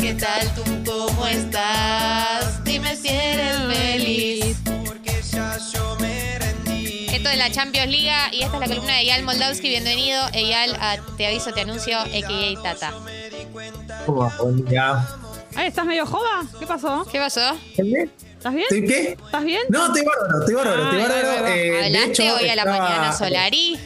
¿qué tal tú? ¿Cómo estás? Dime si eres feliz. Esto es la Champions League y esta es la columna de Eyal Moldavsky. Bienvenido, Eyal, a Te Aviso, Te Anuncio, a.k.a. Tata. Buen día. Ay, ¿estás medio joda? ¿Qué pasó? ¿Qué pasó? ¿Estás bien? ¿Estoy qué? ¿Estás bien? No, estoy bárbaro, estoy bárbaro, estoy bárbaro. Eh, de hecho, hoy a la estaba- mañana, Solari.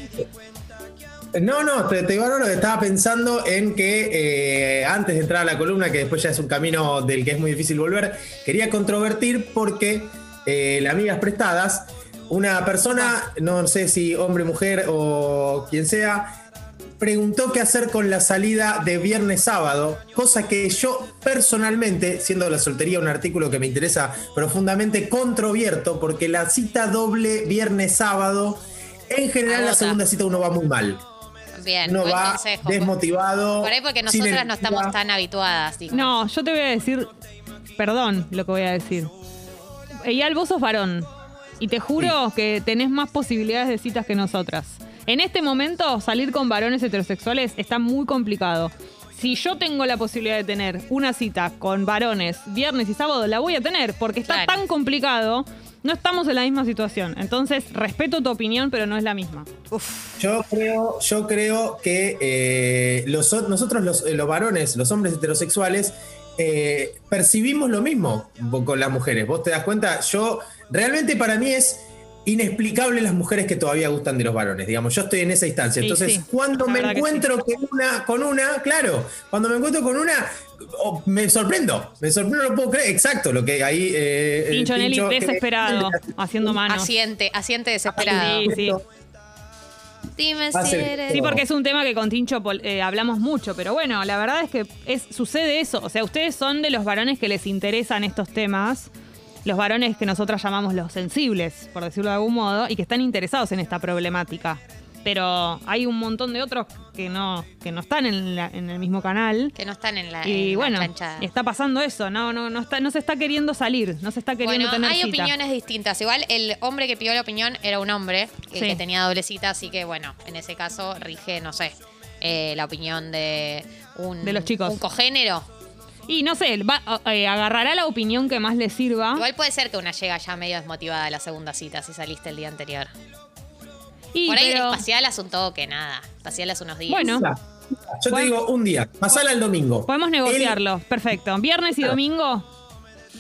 No, no, estoy, estoy bárbaro. Estaba pensando en que eh, antes de entrar a la columna, que después ya es un camino del que es muy difícil volver, quería controvertir porque eh, las amigas prestadas, una persona, no sé si hombre, mujer o quien sea, preguntó qué hacer con la salida de viernes sábado, cosa que yo personalmente, siendo la soltería un artículo que me interesa profundamente, controvierto, porque la cita doble viernes sábado, en general la segunda cita uno va muy mal. Bien, Uno buen va consejo. desmotivado. Por ahí porque nosotras no estamos tan habituadas. No, yo te voy a decir. Perdón lo que voy a decir. Eyal, vos sos varón. Y te juro que tenés más posibilidades de citas que nosotras. En este momento, salir con varones heterosexuales está muy complicado. Si yo tengo la posibilidad de tener una cita con varones viernes y sábado, la voy a tener, porque está Claro. tan complicado. No estamos en la misma situación. Entonces, respeto tu opinión, pero no es la misma. Yo creo, yo creo que eh, los, nosotros los, eh, los varones, los hombres heterosexuales, eh, percibimos lo mismo con las mujeres. Vos te das cuenta, yo realmente para mí es inexplicable las mujeres que todavía gustan de los varones. Digamos, yo estoy en esa instancia. Sí, Entonces, sí. cuando La me encuentro con una, con una, claro, cuando me encuentro con una, oh, me sorprendo. Me sorprendo, no lo puedo creer. Exacto, lo que ahí. Eh, el Pincho eh, desesperado, haciendo manos. Asiente, asiente desesperado. Sí, sí. Dime si eres. Sí, porque es un tema que con Tincho pol- eh, hablamos mucho, pero bueno, la verdad es que es, sucede eso. O sea, ustedes son de los varones que les interesan estos temas, los varones que nosotras llamamos los sensibles, por decirlo de algún modo, y que están interesados en esta problemática. Pero hay un montón de otros que no, que no están en, la- en el mismo canal. Que no están en la, Y bueno, está pasando eso, no, no, no, está, no se está queriendo salir, no se está queriendo Bueno, tener hay cita. opiniones distintas. Igual el hombre que pidió la opinión era un hombre, el Sí. que tenía doble cita, así que bueno, en ese caso rige, no sé, eh, la opinión de un, De los chicos. un cogénero. Y no sé, va- eh, agarrará la opinión que más le sirva. Igual puede ser que una llega ya medio desmotivada a la segunda cita si saliste el día anterior. Y, Por ahí pero- espacial hace un toque, nada. Espacial hace unos días. Bueno. Yo te digo un día, pasala el domingo. Podemos negociarlo, perfecto. Viernes y domingo,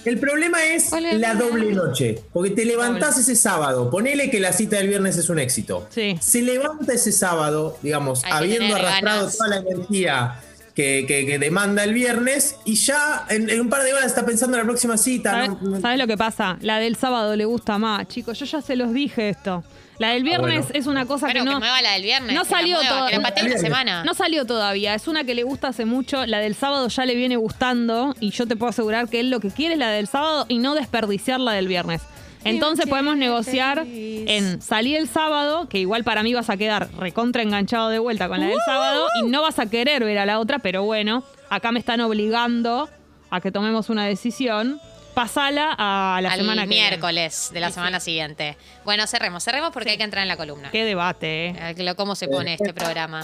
El problema es ¿Cuál es la doble noche, porque te levantás ese sábado, ponele que la cita del viernes es un éxito. Sí. Se levanta ese sábado, digamos, Hay que habiendo tener arrastrado ganas. toda la energía que, que- que demanda el viernes y ya en, en un par de horas está pensando en la próxima cita. ¿Sabes, ¿no? No- sabes lo que pasa? La del sábado le gusta más, chicos. Yo ya se los dije esto. La del viernes Ah, bueno. es una cosa Bueno, que que no. mueva la del viernes. no que salió Que Viernes. semana. No salió todavía. Es una que le gusta hace mucho. La del sábado ya le viene gustando. Y yo te puedo asegurar que él lo que quiere es la del sábado y no desperdiciar la del viernes. Entonces podemos negociar en salir el sábado, que igual para mí vas a quedar recontra enganchado de vuelta con la del sábado y no vas a querer ver a la otra, pero bueno, acá me están obligando a que tomemos una decisión. Pasala a la Al semana que viene. miércoles de la Sí, semana siguiente. Bueno, cerremos, cerremos porque hay que entrar en la columna. Qué debate, eh. Eh, lo- ¿Cómo se pone este programa?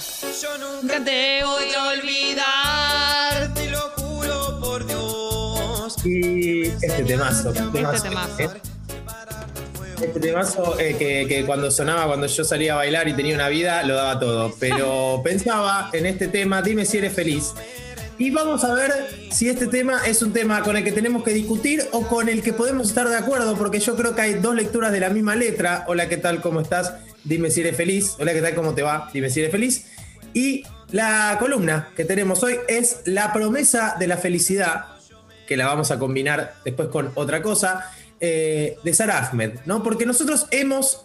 Nunca te voy a olvidar. Te lo juro por Dios. Y este temazo. temazo, temazo. eh, Este temazo eh, que, que cuando sonaba, cuando yo salía a bailar y tenía una vida, lo daba todo. Pero pensaba en este tema, dime si eres feliz. Y vamos a ver si este tema es un tema con el que tenemos que discutir o con el que podemos estar de acuerdo, porque yo creo que hay dos lecturas de la misma letra. Hola, ¿qué tal? ¿Cómo estás? Dime si eres feliz. Hola, ¿qué tal? ¿Cómo te va? Dime si eres feliz. Y la columna que tenemos hoy es La promesa de la felicidad, que la vamos a combinar después con otra cosa, eh, de Sara Ahmed, ¿no? Porque nosotros hemos,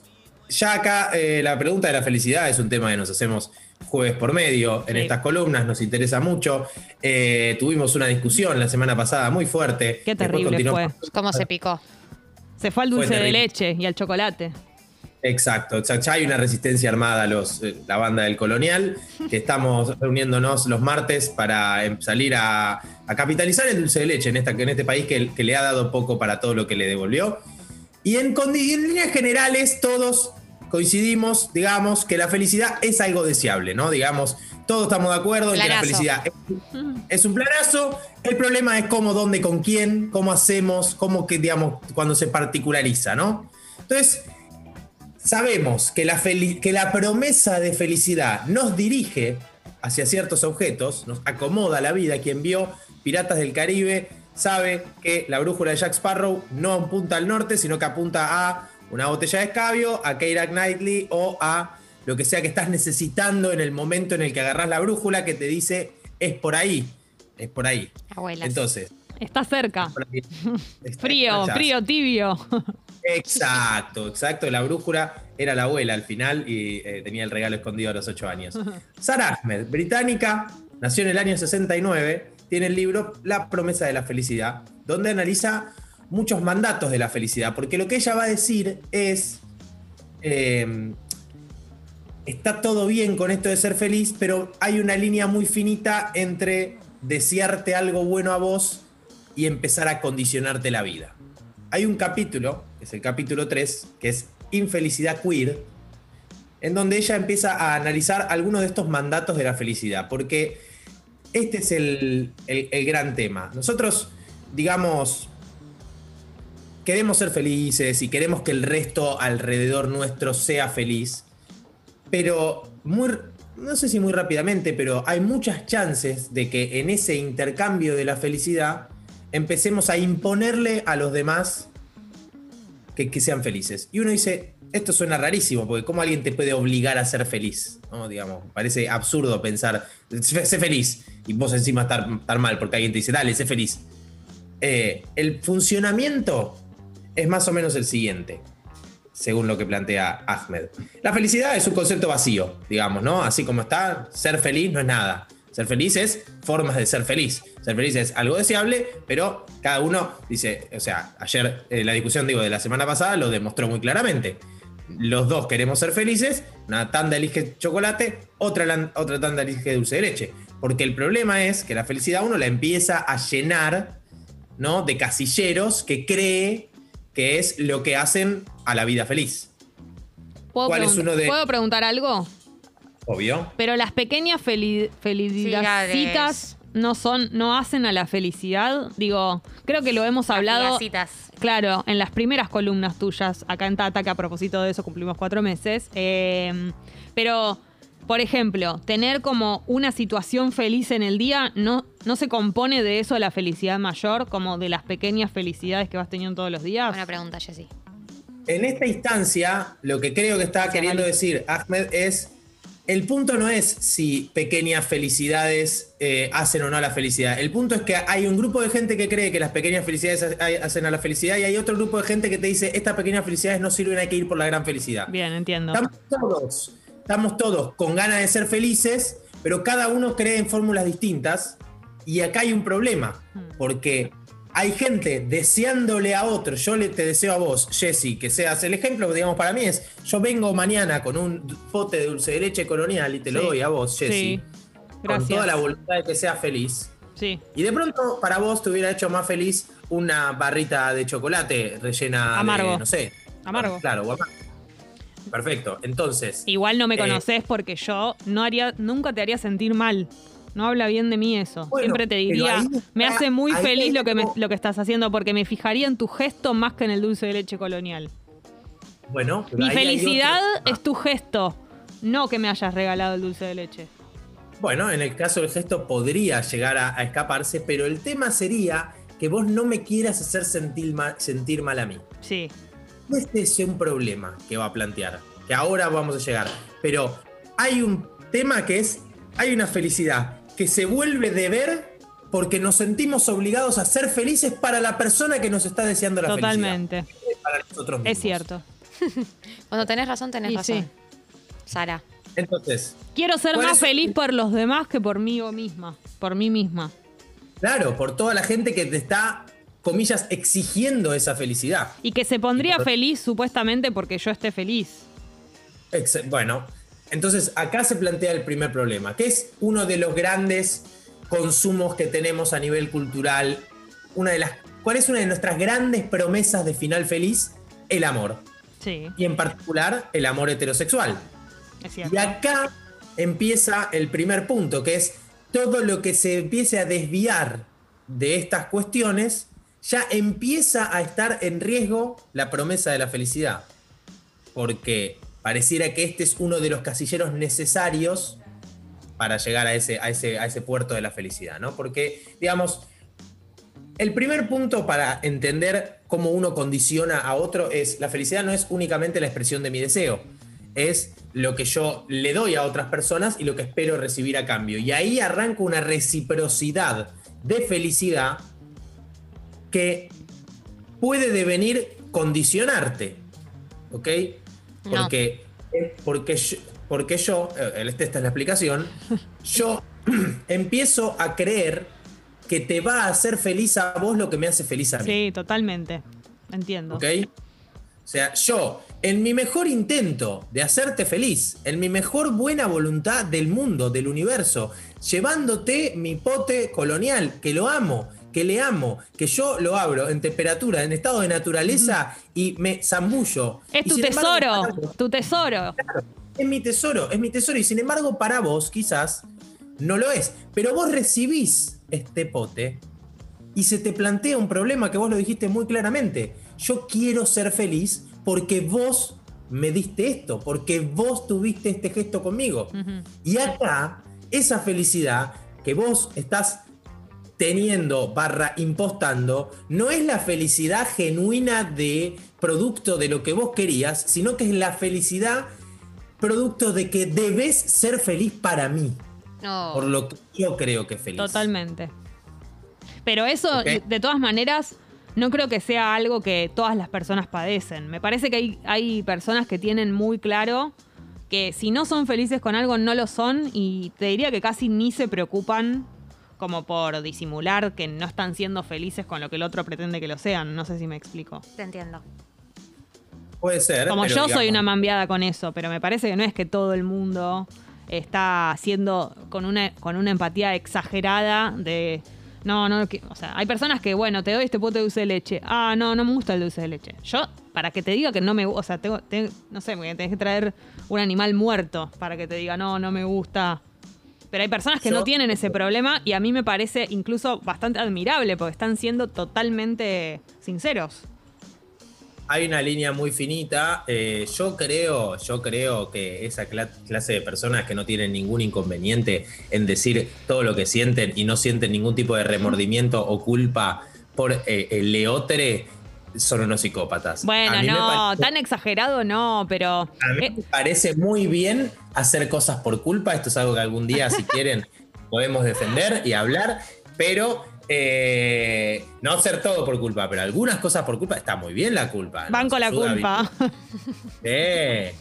ya acá, eh, la pregunta de la felicidad es un tema que nos hacemos jueves por medio en Sí. estas columnas, nos interesa mucho. Eh, tuvimos una discusión la semana pasada muy fuerte. Qué terrible fue. ¿Cómo se picó? Se fue al Fue dulce de leche y al chocolate. Exacto. Ya hay una resistencia armada a los, eh, la banda del colonial, que estamos reuniéndonos los martes para em, salir a, a capitalizar el dulce de leche en, esta, en este país que, que le ha dado poco para todo lo que le devolvió. Y en, líneas generales todos coincidimos, digamos, que la felicidad es algo deseable, ¿no? Digamos, todos estamos de acuerdo en que la felicidad es, es un planazo. El problema es cómo, dónde, con quién, cómo hacemos, cómo que, digamos, cuando se particulariza, ¿no? Entonces, sabemos que la, feli- que la promesa de felicidad nos dirige hacia ciertos objetos, nos acomoda la vida. Quien vio Piratas del Caribe sabe que la brújula de Jack Sparrow no apunta al norte, sino que apunta a una botella de escabio, a Keira Knightley o a lo que sea que estás necesitando en el momento en el que agarras la brújula que te dice es por ahí, es por ahí. Abuelas. Entonces, Está cerca. Está- Frío, frío, tibio. Exacto, exacto. La brújula era la abuela al final y eh, tenía el regalo escondido a los ocho años. Sarah Ahmed, británica, nació en el año 69, tiene el libro La promesa de la felicidad, donde analiza muchos mandatos de la felicidad, porque lo que ella va a decir es, eh, está todo bien con esto de ser feliz, pero hay una línea muy finita entre desearte algo bueno a vos y empezar a condicionarte la vida. Hay un capítulo, es el capítulo 3, que es Infelicidad Queer, en donde ella empieza a analizar algunos de estos mandatos de la felicidad, porque este es el, el- el gran tema. Nosotros, digamos, queremos ser felices y queremos que el resto alrededor nuestro sea feliz, pero muy, no sé si muy rápidamente, pero hay muchas chances de que en ese intercambio de la felicidad empecemos a imponerle a los demás que, sean felices. Y uno dice, esto suena rarísimo, porque ¿cómo alguien te puede obligar a ser feliz? ¿No? Digamos, parece absurdo pensar, sé feliz, y vos encima estar, estar mal, porque alguien te dice, dale, sé feliz. Eh, el funcionamiento es más o menos el siguiente, según lo que plantea Ahmed. La felicidad es un concepto vacío, digamos, ¿no? Así como está, ser feliz no es nada. Ser feliz es formas de ser feliz. Ser feliz es algo deseable, pero cada uno dice, o sea, ayer eh, la discusión, digo, de la semana pasada lo demostró muy claramente. Los dos queremos ser felices, una tanda elige chocolate, otra, otra tanda elige dulce de leche. Porque el problema es que la felicidad uno la empieza a llenar ¿no? de casilleros que cree que es lo que hacen a la vida feliz. ¿Puedo, ¿Cuál es pregun- uno de- ¿Puedo preguntar algo? Obvio. Pero las pequeñas feli felicidades no son, no hacen a la felicidad. Digo, creo que lo hemos hablado. Amigacitas. Claro, en las primeras columnas tuyas, acá en Tata, que a propósito de eso cumplimos cuatro meses. Eh, pero, por ejemplo, tener como una situación feliz en el día no, no se compone de eso la felicidad mayor, como de las pequeñas felicidades que vas teniendo todos los días. Buena pregunta, Jessy. En esta instancia, lo que creo que está queriendo decir Ahmed es, el punto no es si pequeñas felicidades eh, hacen o no a la felicidad. El punto es que hay un grupo de gente que cree que las pequeñas felicidades ha- hacen a la felicidad y hay otro grupo de gente que te dice, estas pequeñas felicidades no sirven, hay que ir por la gran felicidad. Bien, entiendo. Estamos todos, estamos todos con ganas de ser felices, pero cada uno cree en fórmulas distintas. Y acá hay un problema, porque hay gente deseándole a otro. Yo le, te deseo a vos, Jessy, que seas el ejemplo, digamos, para mí es, yo vengo mañana con un pote de dulce de leche colonial y te lo doy a vos, Jessy, Sí. con toda la voluntad de que seas feliz. Sí. Y de pronto, para vos, te hubiera hecho más feliz una barrita de chocolate rellena Amargo. de, no sé. Amargo. Claro, o amargo. Perfecto. Entonces, Igual no me Eh, conoces porque yo no haría, nunca te haría sentir mal. No habla bien de mí eso. Bueno, Siempre te diría, me hace muy feliz lo que, me- lo que estás haciendo porque me fijaría en tu gesto más que en el dulce de leche colonial. bueno, Mi felicidad otro- es tu gesto, no que me hayas regalado el dulce de leche. Bueno, en el caso del gesto podría llegar a, a escaparse, pero el tema sería que vos no me quieras hacer sentir mal, sentir mal a mí. Sí. Este es un problema que va a plantear, que ahora vamos a llegar. Pero hay un tema que es, hay una felicidad que se vuelve deber porque nos sentimos obligados a ser felices para la persona que nos está deseando la Totalmente. felicidad. Para nosotros mismos. Es cierto. Cuando tenés razón, tenés Y razón. sí. Sara. Entonces, Quiero ser ¿Cuál más es- feliz por los demás que por mí misma. Por mí misma. claro, por toda la gente que te está, comillas, exigiendo esa felicidad. Y que se pondría por- feliz supuestamente porque yo esté feliz. Ex- Bueno, entonces acá se plantea el primer problema, que es uno de los grandes consumos que tenemos a nivel cultural. Una de las, ¿Cuál es una de nuestras grandes promesas de final feliz? El amor. Sí, Y en particular, el amor heterosexual. Y acá empieza el primer punto, que es todo lo que se empiece a desviar de estas cuestiones, ya empieza a estar en riesgo la promesa de la felicidad. Porque pareciera que este es uno de los casilleros necesarios para llegar a ese, a ese, a ese puerto de la felicidad, ¿no? Porque, digamos, el primer punto para entender cómo uno condiciona a otro es, la felicidad no es únicamente la expresión de mi deseo, es lo que yo le doy a otras personas y lo que espero recibir a cambio. Y ahí arranca una reciprocidad de felicidad que puede devenir condicionarte, ¿ok? No. Porque, porque, yo, porque yo, eh, esta es la explicación, yo empiezo a creer que te va a hacer feliz a vos lo que me hace feliz a mí. Sí, totalmente. Entiendo. ¿Ok? O sea, yo, en mi mejor intento de hacerte feliz, en mi mejor buena voluntad del mundo, del universo, llevándote mi pote colonial, que lo amo, que le amo, que yo lo abro en temperatura, en estado de naturaleza y me zambullo. Es tu embargo, tesoro, tu tesoro. Claro, es mi tesoro, es mi tesoro. Y sin embargo, para vos, quizás, no lo es. Pero vos recibís este pote y se te plantea un problema que vos lo dijiste muy claramente. Yo quiero ser feliz porque vos me diste esto, porque vos tuviste este gesto conmigo. Y acá, esa felicidad que vos estás teniendo barra impostando no es la felicidad genuina de producto de lo que vos querías, sino que es la felicidad producto de que debes ser feliz para mí, No. por lo que yo creo que es feliz. Totalmente. Pero eso, de todas maneras, no creo que sea algo que todas las personas padecen. Me parece que hay, hay personas que tienen muy claro que si no son felices con algo, no lo son y te diría que casi ni se preocupan como por disimular que no están siendo felices con lo que el otro pretende que lo sean. No sé si me explico. Te entiendo. Puede ser. Como pero yo soy una mambiada con eso, pero me parece que no es que todo el mundo está haciendo con una, con una empatía exagerada de. No, no, que- o sea, hay personas que, bueno, te doy este pote de dulce de leche. Ah, no, no me gusta el dulce de leche. Yo, para que te diga que no me gusta, o sea, tengo, tengo- no sé, tenés que traer un animal muerto para que te diga, no, no me gusta. Pero hay personas que Yo- no tienen ese problema y a mí me parece incluso bastante admirable porque están siendo totalmente sinceros. Hay una línea muy finita. eh, yo creo, yo creo que esa cla- clase de personas que no tienen ningún inconveniente en decir todo lo que sienten y no sienten ningún tipo de remordimiento o culpa por eh, el leotre son unos psicópatas. Bueno, no, parece- tan exagerado no, pero. A mí eh, me parece muy bien hacer cosas por culpa. Esto es algo que algún día, si quieren, podemos defender y hablar. Pero eh, no hacer todo por culpa, pero algunas cosas por culpa. Está muy bien la culpa. ¿no? banco la culpa. Sí.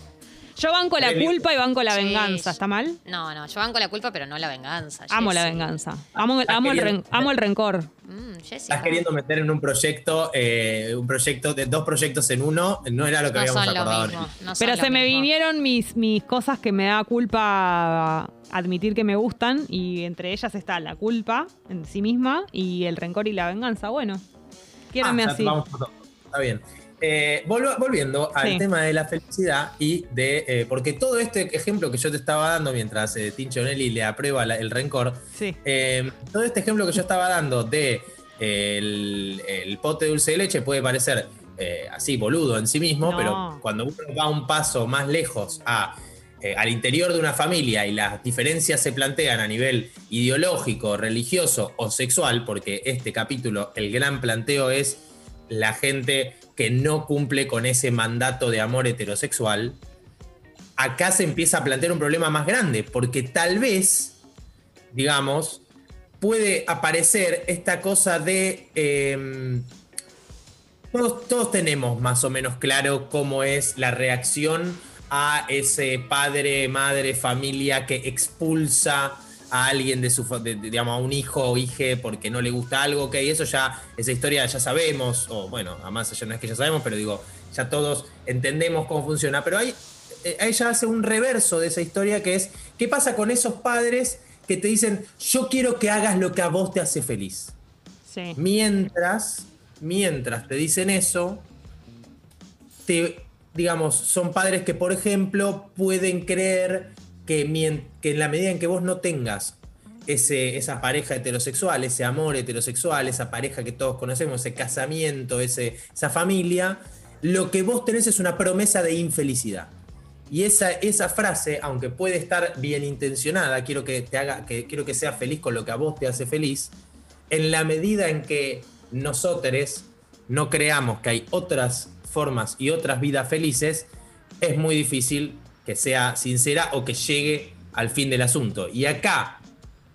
Yo banco la culpa y banco la Sí. venganza, ¿está mal? No, no, yo banco la culpa, pero no la venganza. Amo la venganza. Amo, amo, el, ren- amo el rencor. Mm, Estás no. queriendo meter en un proyecto, eh, un proyecto de dos proyectos en uno. No era lo que No habíamos son lo acordado. mismo. no son Pero lo se me mismo. vinieron mis, mis cosas que me da culpa admitir que me gustan y entre ellas está la culpa en sí misma y el rencor y la venganza. Bueno, quiérame Ah, ya así. vamos por todo. Está bien. Eh, volviendo al Sí. tema de la felicidad y de. eh, porque todo este ejemplo que yo te estaba dando mientras eh, Tincho Nelly le aprueba la- el rencor, Sí. eh, todo este ejemplo que yo estaba dando de el, el pote de dulce de leche puede parecer así boludo en sí mismo, No. pero cuando uno va un paso más lejos a, al interior de una familia y las diferencias se plantean a nivel ideológico, religioso o sexual, porque este capítulo, el gran planteo es la gente que no cumple con ese mandato de amor heterosexual, acá se empieza a plantear un problema más grande, porque tal vez, digamos, puede aparecer esta cosa de... eh, todos, todos tenemos más o menos claro cómo es la reacción a ese padre, madre, familia que expulsa a alguien de su, de- de- digamos, a un hijo o hija porque no le gusta algo, ok, eso ya, esa historia ya sabemos, o bueno, además ya no es que ya sabemos, pero digo, ya todos entendemos cómo funciona, pero hay, eh, ella hace un reverso de esa historia que es, ¿qué pasa con esos padres que te dicen, yo quiero que hagas lo que a vos te hace feliz? Sí. Mientras, mientras te dicen eso, te, digamos, son padres que, por ejemplo, pueden creer que, que en la medida en que vos no tengas ese, esa pareja heterosexual, ese amor heterosexual, esa pareja que todos conocemos, ese casamiento, ese, esa familia, lo que vos tenés es una promesa de infelicidad. Y esa, esa frase, aunque puede estar bien intencionada, quiero que te haga, que quiero que seas feliz con lo que a vos te hace feliz, en la medida en que nosotros no creamos que hay otras formas y otras vidas felices, es muy difícil que sea sincera o que llegue al fin del asunto. Y acá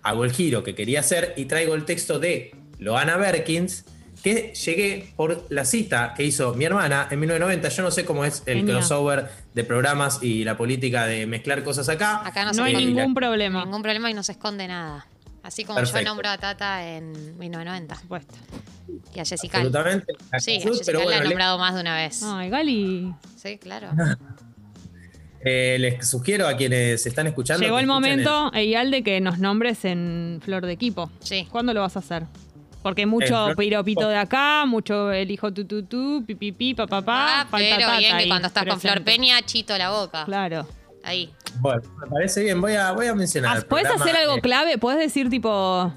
hago el giro que quería hacer y traigo el texto de Loana Berkins, que llegué por la cita que hizo mi hermana en 1990. Yo no sé cómo es el Genial. crossover de programas y la política de mezclar cosas acá. Acá no, No hay Eh, ningún problema. ningún problema y no se esconde nada. Así como yo nombro a Tata en 1990 Por supuesto. y a Jessica. Absolutamente. Sí, a Jessica pero la he le- nombrado más de una vez. Ay, Gali. Sí, claro. eh, les sugiero a quienes están escuchando. Llegó el momento, Eyal, de que nos nombres en Flor de Equipo. Sí. ¿Cuándo lo vas a hacer? Porque mucho piropito de acá, mucho el hijo tu tu tu, pi pi pi, pa pa pa. Ah, falta pero bien que cuando estás con Flor. Peña, chito la boca. Claro. Ahí. Bueno, me parece bien. Voy a, voy a mencionar. Ah, el ¿Puedes programa, hacer algo eh, clave? ¿Puedes decir tipo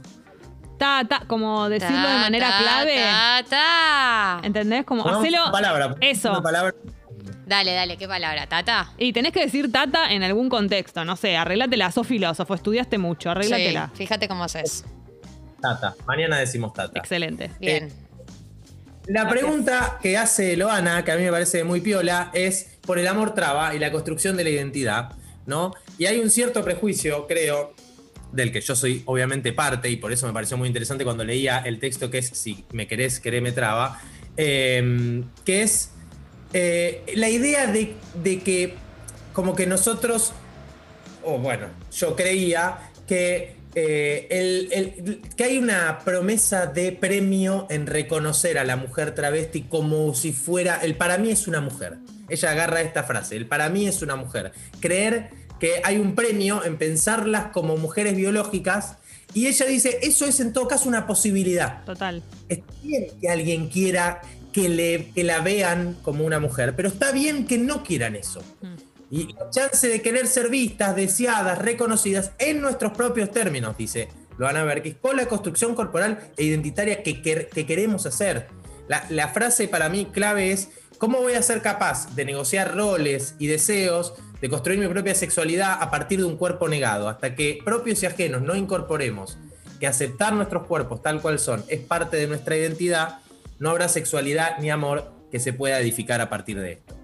ta ta como decirlo de manera ta, clave? ta, ta. ¿Entendés? Como hacelo una palabra. eso. Una palabra. Dale, dale, ¿qué palabra? ¿Tata? Y tenés que decir tata en algún contexto, no sé, arreglátela, sos filósofo, estudiaste mucho, arreglátela. Sí, fíjate cómo haces. Tata. Mañana decimos Tata. Excelente. Bien. La pregunta que hace Loana, que a mí me parece muy piola, es por el amor traba y la construcción de la identidad, ¿no? Y hay un cierto prejuicio, creo, del que yo soy obviamente parte, y por eso me pareció muy interesante cuando leía el texto que es Si me querés, quereme traba, eh, que es eh, la idea de, de que como que nosotros o bueno, yo creía que, eh, el- el- que hay una promesa de premio en reconocer a la mujer travesti como si fuera, el para mí es una mujer. Ella agarra esta frase, el para mí es una mujer. Creer que hay un premio en pensarlas como mujeres biológicas y ella dice, eso es en todo caso una posibilidad. Total. Está bien que alguien quiera que, le, que la vean como una mujer, pero está bien que no quieran eso. Mm. Y la chance de querer ser vistas, deseadas, reconocidas en nuestros propios términos, dice Loana Berkis, con la construcción corporal e identitaria que, quer- que queremos hacer. La, la frase para mí clave es, ¿cómo voy a ser capaz de negociar roles y deseos, de construir mi propia sexualidad a partir de un cuerpo negado? Hasta que propios y ajenos no incorporemos que aceptar nuestros cuerpos tal cual son es parte de nuestra identidad, no habrá sexualidad ni amor que se pueda edificar a partir de esto.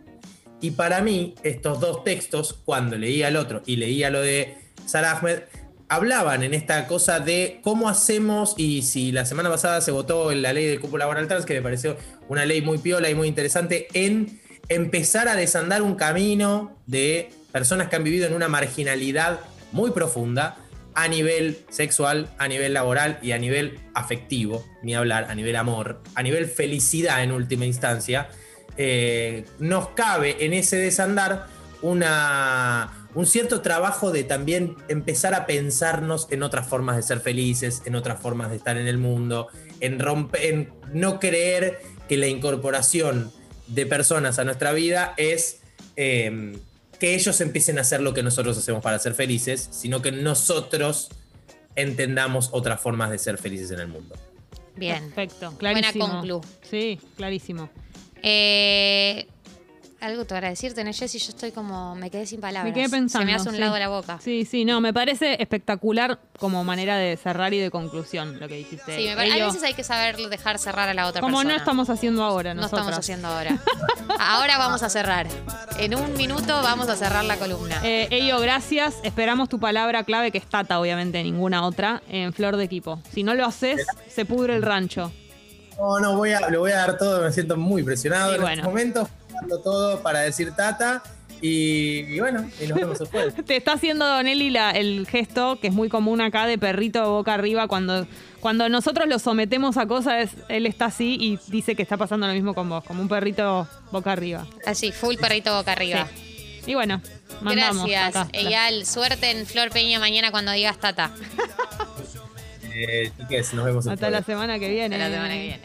Y para mí, estos dos textos, cuando leía el otro y leía lo de Sarah Ahmed, hablaban en esta cosa de cómo hacemos, y si la semana pasada se votó en la ley del cupo laboral trans, que me pareció una ley muy piola y muy interesante, en empezar a desandar un camino de personas que han vivido en una marginalidad muy profunda a nivel sexual, a nivel laboral y a nivel afectivo, ni hablar, a nivel amor, a nivel felicidad en última instancia eh, nos cabe en ese desandar una, un cierto trabajo de también empezar a pensarnos en otras formas de ser felices, en otras formas de estar en el mundo, en, romper, en no creer que la incorporación de personas a nuestra vida es eh, que ellos empiecen a hacer lo que nosotros hacemos para ser felices, sino que nosotros entendamos otras formas de ser felices en el mundo. Bien. Perfecto, clarísimo. Buena conclu. Sí, clarísimo. Eh, algo te para decirte, ¿no, Jessy? Yo estoy como. Me quedé sin palabras. Me quedé pensando. Se me hace un sí. lado la boca. Sí, sí, no, me parece espectacular como manera de cerrar y de conclusión lo que dijiste. Sí, me pare- a Ello, veces hay que saber dejar cerrar a la otra como persona. no estamos haciendo ahora No nosotras. estamos haciendo ahora. ahora vamos a cerrar. En un minuto vamos a cerrar la columna. Eh, Ello, gracias. Esperamos tu palabra clave, que es Tata, obviamente, ninguna otra, en Flor de Equipo. Si no lo haces, se pudre el rancho. No, no, voy a, lo voy a dar todo, me siento muy presionado Y en bueno. estos momentos, todo para decir Tata. Y, y bueno, y nos vemos el jueves. Te está haciendo Nelly la- el gesto que es muy común acá de perrito boca arriba cuando, cuando nosotros lo sometemos a cosas, él está así y dice que está pasando lo mismo con vos, como un perrito boca arriba. Así, full perrito boca arriba. Y bueno, mandamos. Gracias. Eyal. Suerte en Flor Peña mañana cuando digas Tata. Eh, chiques, nos vemos Hasta la semana que viene. Hasta la semana que viene.